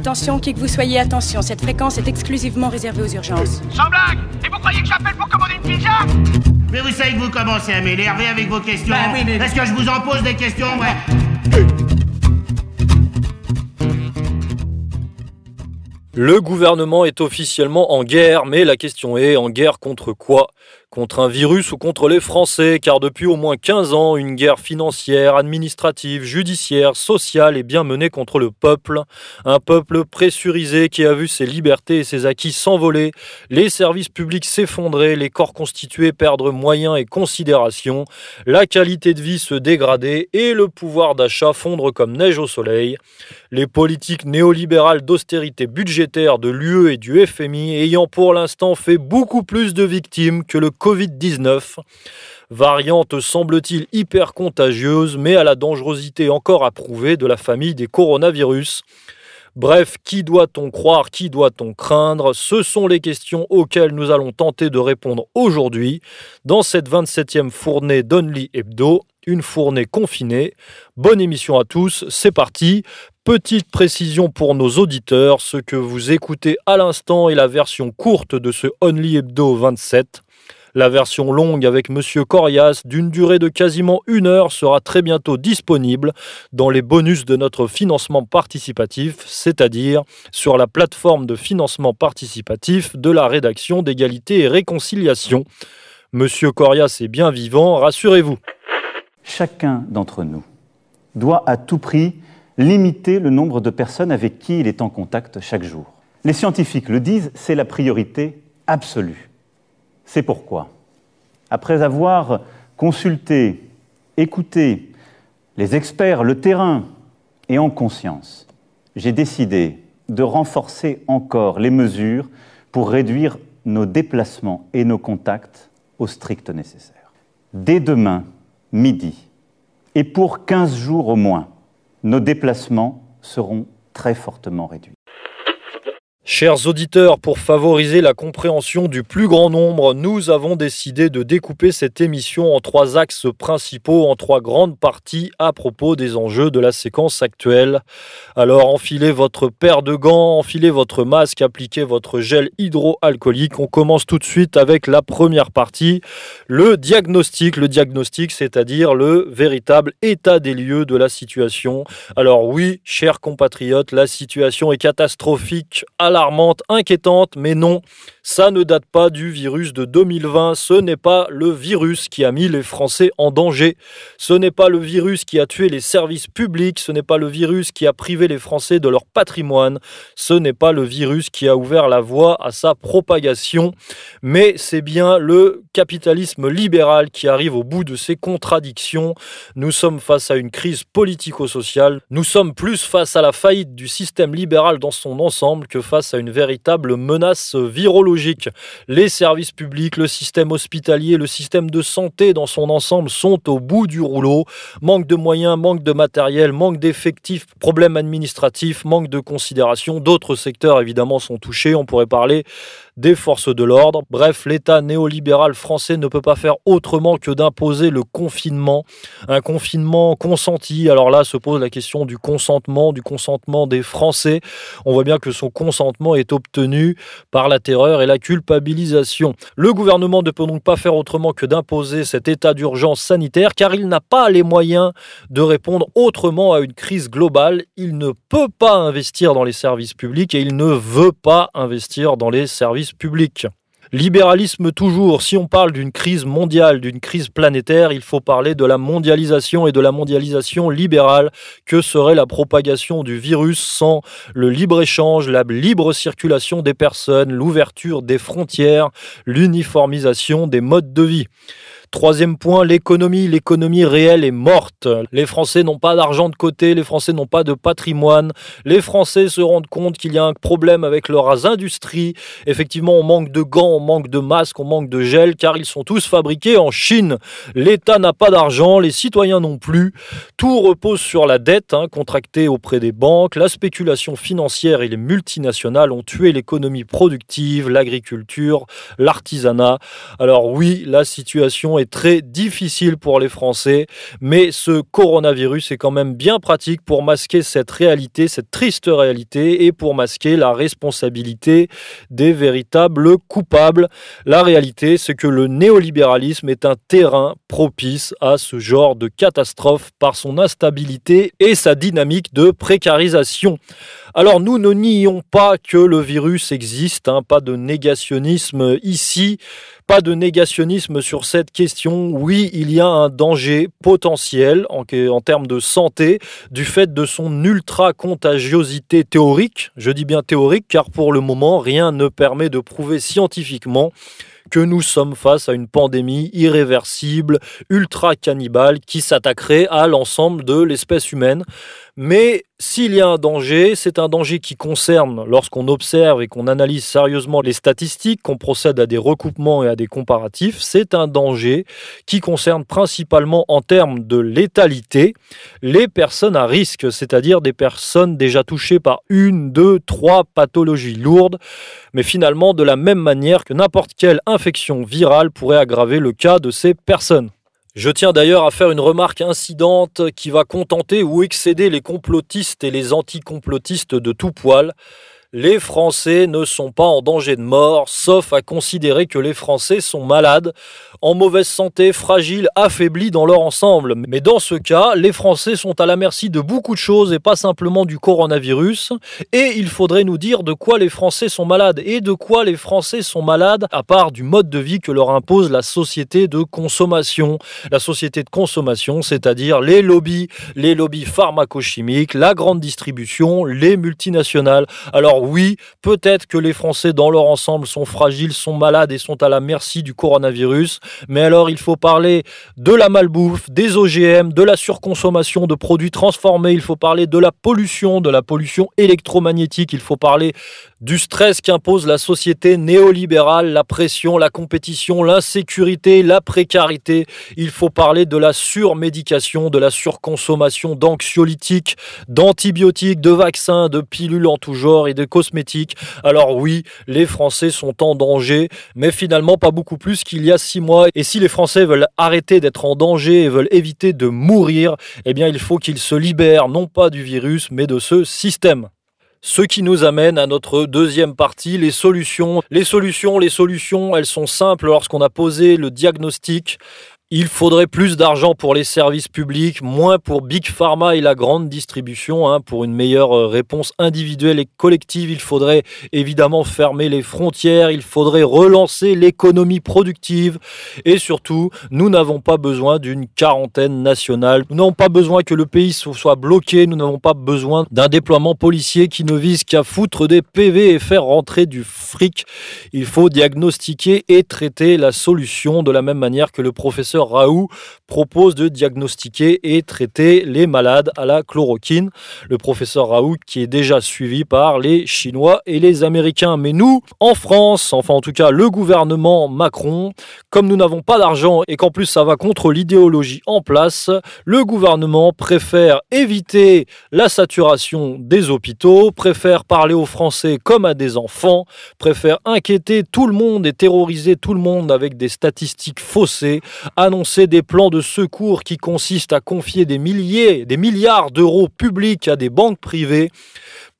Attention, qui que vous soyez, attention, cette fréquence est exclusivement réservée aux urgences. Sans blague Et vous croyez que j'appelle pour commander une pizza? Mais vous savez que vous commencez à m'énerver avec vos questions. Bah oui, mais- Est-ce que je vous en pose des questions ouais? Le gouvernement est officiellement en guerre, mais la question est en guerre contre quoi? Contre un virus ou contre les Français Car depuis au moins 15 ans, une guerre financière, administrative, judiciaire, sociale est bien menée contre le peuple. Un peuple pressurisé qui a vu ses libertés et ses acquis s'envoler, les services publics s'effondrer, les corps constitués perdre moyens et considération, la qualité de vie se dégrader et le pouvoir d'achat fondre comme neige au soleil. Les politiques néolibérales d'austérité budgétaire de l'UE et du FMI ayant pour l'instant fait beaucoup plus de victimes que le Covid-19. Variante semble-t-il hyper contagieuse, mais à la dangerosité encore approuvée de la famille des coronavirus. Bref, qui doit-on croire, qui doit-on craindre? Ce sont les questions auxquelles nous allons tenter de répondre aujourd'hui dans cette 27e fournée d'Only Hebdo, une fournée confinée. Bonne émission à tous, c'est parti. Petite précision pour nos auditeurs, ce que vous écoutez à l'instant est la version courte de ce Only Hebdo 27. La version longue avec Monsieur Corias, d'une durée de quasiment une heure, sera très bientôt disponible dans les bonus de notre financement participatif, c'est-à-dire sur la plateforme de financement participatif de la rédaction d'égalité et réconciliation. Monsieur Corias est bien vivant, rassurez-vous. Chacun d'entre nous doit à tout prix limiter le nombre de personnes avec qui il est en contact chaque jour. Les scientifiques le disent, c'est la priorité absolue. C'est pourquoi, après avoir consulté, écouté les experts, le terrain et en conscience, j'ai décidé de renforcer encore les mesures pour réduire nos déplacements et nos contacts au strict nécessaire. Dès demain, midi, et pour 15 jours au moins, nos déplacements seront très fortement réduits. Chers auditeurs, pour favoriser la compréhension du plus grand nombre, nous avons décidé de découper cette émission en trois axes principaux, en trois grandes parties à propos des enjeux de la séquence actuelle. Alors enfilez votre paire de gants, enfilez votre masque, appliquez votre gel hydroalcoolique. On commence tout de suite avec la première partie, le diagnostic. Le diagnostic, c'est-à-dire le véritable état des lieux de la situation. Alors oui, chers compatriotes, la situation est catastrophique, alarmante, inquiétante, mais non, ça ne date pas du virus de 2020, ce n'est pas le virus qui a mis les Français en danger, ce n'est pas le virus qui a tué les services publics, ce n'est pas le virus qui a privé les Français de leur patrimoine, ce n'est pas le virus qui a ouvert la voie à sa propagation, mais c'est bien le capitalisme libéral qui arrive au bout de ses contradictions. Nous sommes face à une crise politico-sociale, nous sommes plus face à la faillite du système libéral dans son ensemble que face à une véritable menace virologique. Les services publics, le système hospitalier, le système de santé dans son ensemble sont au bout du rouleau. Manque de moyens, manque de matériel, manque d'effectifs, problèmes administratifs, manque de considération. D'autres secteurs évidemment sont touchés. On pourrait parler des forces de l'ordre. Bref, l'État néolibéral français ne peut pas faire autrement que d'imposer le confinement. Un confinement consenti. Alors là se pose la question du consentement, du consentement des Français. On voit bien que son consentement est obtenu par la terreur et la culpabilisation. Le gouvernement ne peut donc pas faire autrement que d'imposer cet état d'urgence sanitaire car il n'a pas les moyens de répondre autrement à une crise globale. Il ne peut pas investir dans les services publics et il ne veut pas investir dans les services publics. Libéralisme toujours, si on parle d'une crise mondiale, d'une crise planétaire, il faut parler de la mondialisation et de la mondialisation libérale. Que serait la propagation du virus sans le libre-échange, la libre circulation des personnes, l'ouverture des frontières, l'uniformisation des modes de vie? Troisième point, l'économie. L'économie réelle est morte. Les Français n'ont pas d'argent de côté, les Français n'ont pas de patrimoine. Les Français se rendent compte qu'il y a un problème avec leurs industries. Effectivement, on manque de gants, on manque de masques, on manque de gel, car ils sont tous fabriqués en Chine. L'État n'a pas d'argent, les citoyens non plus. Tout repose sur la dette hein, contractée auprès des banques. La spéculation financière et les multinationales ont tué l'économie productive, l'agriculture, l'artisanat. Alors oui, la situation est très difficile pour les Français, mais ce coronavirus est quand même bien pratique pour masquer cette réalité, cette triste réalité, et pour masquer la responsabilité des véritables coupables. La réalité, c'est que le néolibéralisme est un terrain propice à ce genre de catastrophe par son instabilité et sa dynamique de précarisation. Alors nous ne nions pas que le virus existe, hein, pas de négationnisme ici, pas de négationnisme sur cette question. Oui, il y a un danger potentiel en, en termes de santé du fait de son ultra-contagiosité théorique. Je dis bien théorique car pour le moment, rien ne permet de prouver scientifiquement que nous sommes face à une pandémie irréversible, ultra cannibale, qui s'attaquerait à l'ensemble de l'espèce humaine. Mais s'il y a un danger, c'est un danger qui concerne, lorsqu'on observe et qu'on analyse sérieusement les statistiques, qu'on procède à des recoupements et à des comparatifs, c'est un danger qui concerne principalement en termes de létalité les personnes à risque, c'est-à-dire des personnes déjà touchées par une, deux, trois pathologies lourdes, mais finalement de la même manière que n'importe quelle infection virale pourrait aggraver le cas de ces personnes. Je tiens d'ailleurs à faire une remarque incidente qui va contenter ou excéder les complotistes et les anticomplotistes de tout poil. Les Français ne sont pas en danger de mort, sauf à considérer que les Français sont malades, en mauvaise santé, fragiles, affaiblis dans leur ensemble. Mais dans ce cas, les Français sont à la merci de beaucoup de choses et pas simplement du coronavirus. Et il faudrait nous dire de quoi les Français sont malades et de quoi les Français sont malades, à part du mode de vie que leur impose la société de consommation. La société de consommation, c'est-à-dire les lobbies, les lobbies pharmacochimiques, la grande distribution, les multinationales. Alors oui, peut-être que les Français dans leur ensemble sont fragiles, sont malades et sont à la merci du coronavirus, mais alors il faut parler de la malbouffe, des OGM, de la surconsommation de produits transformés, il faut parler de la pollution, de la pollution électromagnétique, il faut parler du stress qu'impose la société néolibérale, la pression, la compétition, l'insécurité, la précarité. Il faut parler de la surmédication, de la surconsommation d'anxiolytiques, d'antibiotiques, de vaccins, de pilules en tout genre et de cosmétiques. Alors oui, les Français sont en danger, mais finalement pas beaucoup plus qu'il y a six mois. Et si les Français veulent arrêter d'être en danger et veulent éviter de mourir, eh bien il faut qu'ils se libèrent non pas du virus, mais de ce système. Ce qui nous amène à notre deuxième partie, les solutions. Les solutions, les solutions, elles sont simples lorsqu'on a posé le diagnostic. Il faudrait plus d'argent pour les services publics, moins pour Big Pharma et la grande distribution. Hein, pour une meilleure euh, réponse individuelle et collective, il faudrait évidemment fermer les frontières, il faudrait relancer l'économie productive et surtout, nous n'avons pas besoin d'une quarantaine nationale. Nous n'avons pas besoin que le pays soit bloqué, nous n'avons pas besoin d'un déploiement policier qui ne vise qu'à foutre des PV et faire rentrer du fric. Il faut diagnostiquer et traiter la solution de la même manière que le professeur Raoult propose de diagnostiquer et traiter les malades à la chloroquine. Le professeur Raoult qui est déjà suivi par les Chinois et les Américains. Mais nous, en France, enfin en tout cas le gouvernement Macron, comme nous n'avons pas d'argent et qu'en plus ça va contre l'idéologie en place, le gouvernement préfère éviter la saturation des hôpitaux, préfère parler aux Français comme à des enfants, préfère inquiéter tout le monde et terroriser tout le monde avec des statistiques faussées, annoncer des plans de secours qui consistent à confier des milliers, des milliards d'euros publics à des banques privées.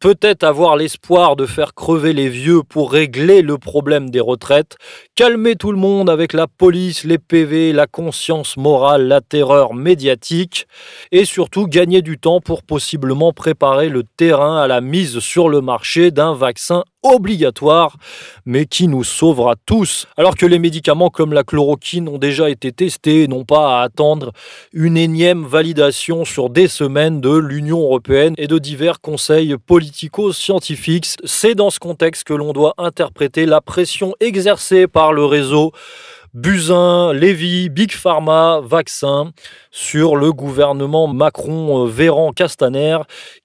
Peut-être avoir l'espoir de faire crever les vieux pour régler le problème des retraites, calmer tout le monde avec la police, les PV, la conscience morale, la terreur médiatique, et surtout gagner du temps pour possiblement préparer le terrain à la mise sur le marché d'un vaccin obligatoire, mais qui nous sauvera tous. Alors que les médicaments comme la chloroquine ont déjà été testés et n'ont pas à attendre une énième validation sur des semaines de l'Union européenne et de divers conseils politico-scientifiques. C'est dans ce contexte que l'on doit interpréter la pression exercée par le réseau Buzyn, Lévy, Big Pharma, Vaccin sur le gouvernement Macron-Véran-Castaner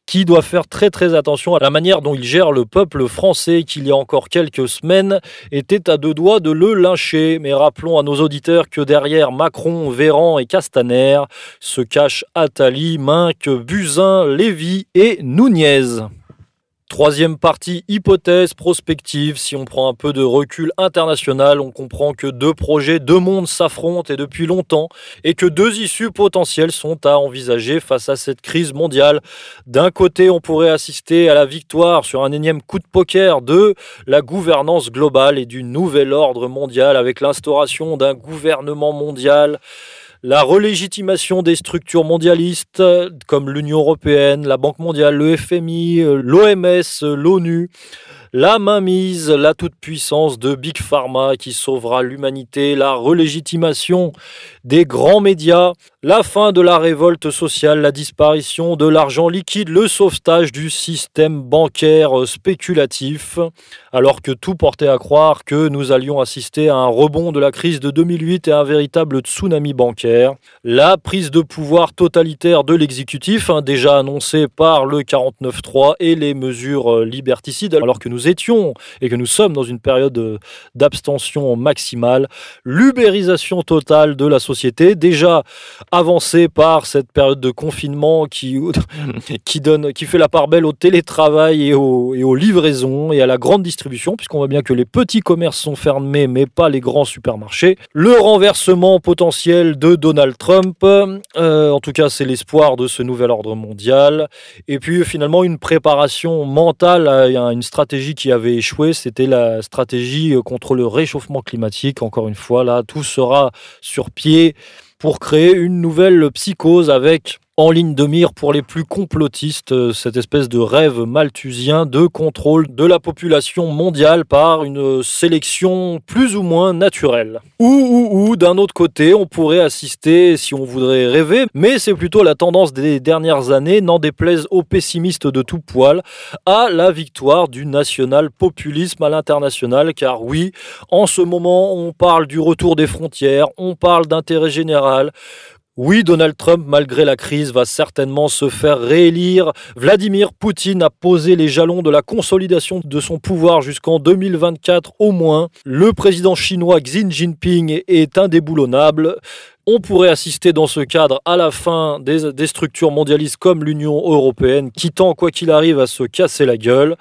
qui doit faire très très attention à la manière dont il gère le peuple français qui il y a encore quelques semaines était à deux doigts de le lyncher. Mais rappelons à nos auditeurs que derrière Macron, Véran et Castaner se cachent Attali, Minck, Buzyn, Lévy et Nunez. Troisième partie, hypothèse prospective. Si on prend un peu de recul international, on comprend que deux projets, deux mondes s'affrontent et depuis longtemps, et que deux issues potentielles sont à envisager face à cette crise mondiale. D'un côté, on pourrait assister à la victoire sur un énième coup de poker de la gouvernance globale et du nouvel ordre mondial avec l'instauration d'un gouvernement mondial la relégitimation des structures mondialistes comme l'Union européenne, la Banque mondiale, le FMI, l'OMS, l'ONU, la mainmise, la toute-puissance de Big Pharma qui sauvera l'humanité, la relégitimation des grands médias, la fin de la révolte sociale, la disparition de l'argent liquide, le sauvetage du système bancaire spéculatif, alors que tout portait à croire que nous allions assister à un rebond de la crise de 2008 et à un véritable tsunami bancaire, la prise de pouvoir totalitaire de l'exécutif, hein, déjà annoncée par le 49.3 et les mesures liberticides, alors que nous étions et que nous sommes dans une période d'abstention maximale, l'ubérisation totale de la société, déjà avancée par cette période de confinement qui, qui, donne, qui fait la part belle au télétravail et, et aux livraisons et à la grande distribution, puisqu'on voit bien que les petits commerces sont fermés, mais pas les grands supermarchés. Le renversement potentiel de Donald Trump, euh, en tout cas c'est l'espoir de ce nouvel ordre mondial, et puis finalement une préparation mentale à une stratégie qui avait échoué, c'était la stratégie euh, contre le réchauffement climatique. Encore une fois, là, tout sera sur pied pour créer une nouvelle psychose avec en ligne de mire pour les plus complotistes, euh, cette espèce de rêve malthusien de contrôle de la population mondiale par une sélection plus ou moins naturelle. Ou, ou, ou, d'un autre côté, on pourrait assister, si on voudrait rêver, mais c'est plutôt la tendance des dernières années, n'en déplaise aux pessimistes de tout poil, à la victoire du national-populisme à l'international, car oui, en ce moment, on parle du retour des frontières, on parle d'intérêt général, oui, Donald Trump, malgré la crise, va certainement se faire réélire. Vladimir Poutine a posé les jalons de la consolidation de son pouvoir jusqu'en 2024 au moins. Le président chinois Xi Jinping est indéboulonnable. On pourrait assister dans ce cadre à la fin des, structures mondialistes comme l'Union européenne, qui tend, quoi qu'il arrive, à se casser la gueule.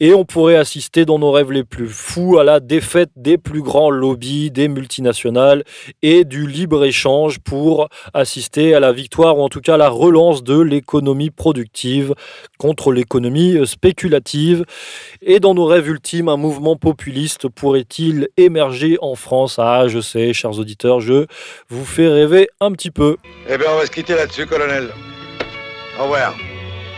Et on pourrait assister dans nos rêves les plus fous à la défaite des plus grands lobbies, des multinationales et du libre-échange pour assister à la victoire ou en tout cas à la relance de l'économie productive contre l'économie spéculative. Et dans nos rêves ultimes, un mouvement populiste pourrait-il émerger en France? Ah, je sais, chers auditeurs, je vous fais rêver un petit peu. Eh bien, on va se quitter là-dessus, colonel. Au revoir.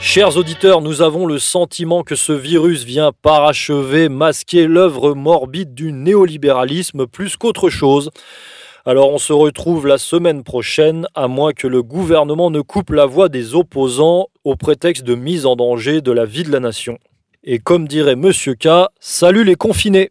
Chers auditeurs, nous avons le sentiment que ce virus vient parachever, masquer l'œuvre morbide du néolibéralisme plus qu'autre chose. Alors on se retrouve la semaine prochaine, à moins que le gouvernement ne coupe la voix des opposants au prétexte de mise en danger de la vie de la nation. Et comme dirait Monsieur K, salut les confinés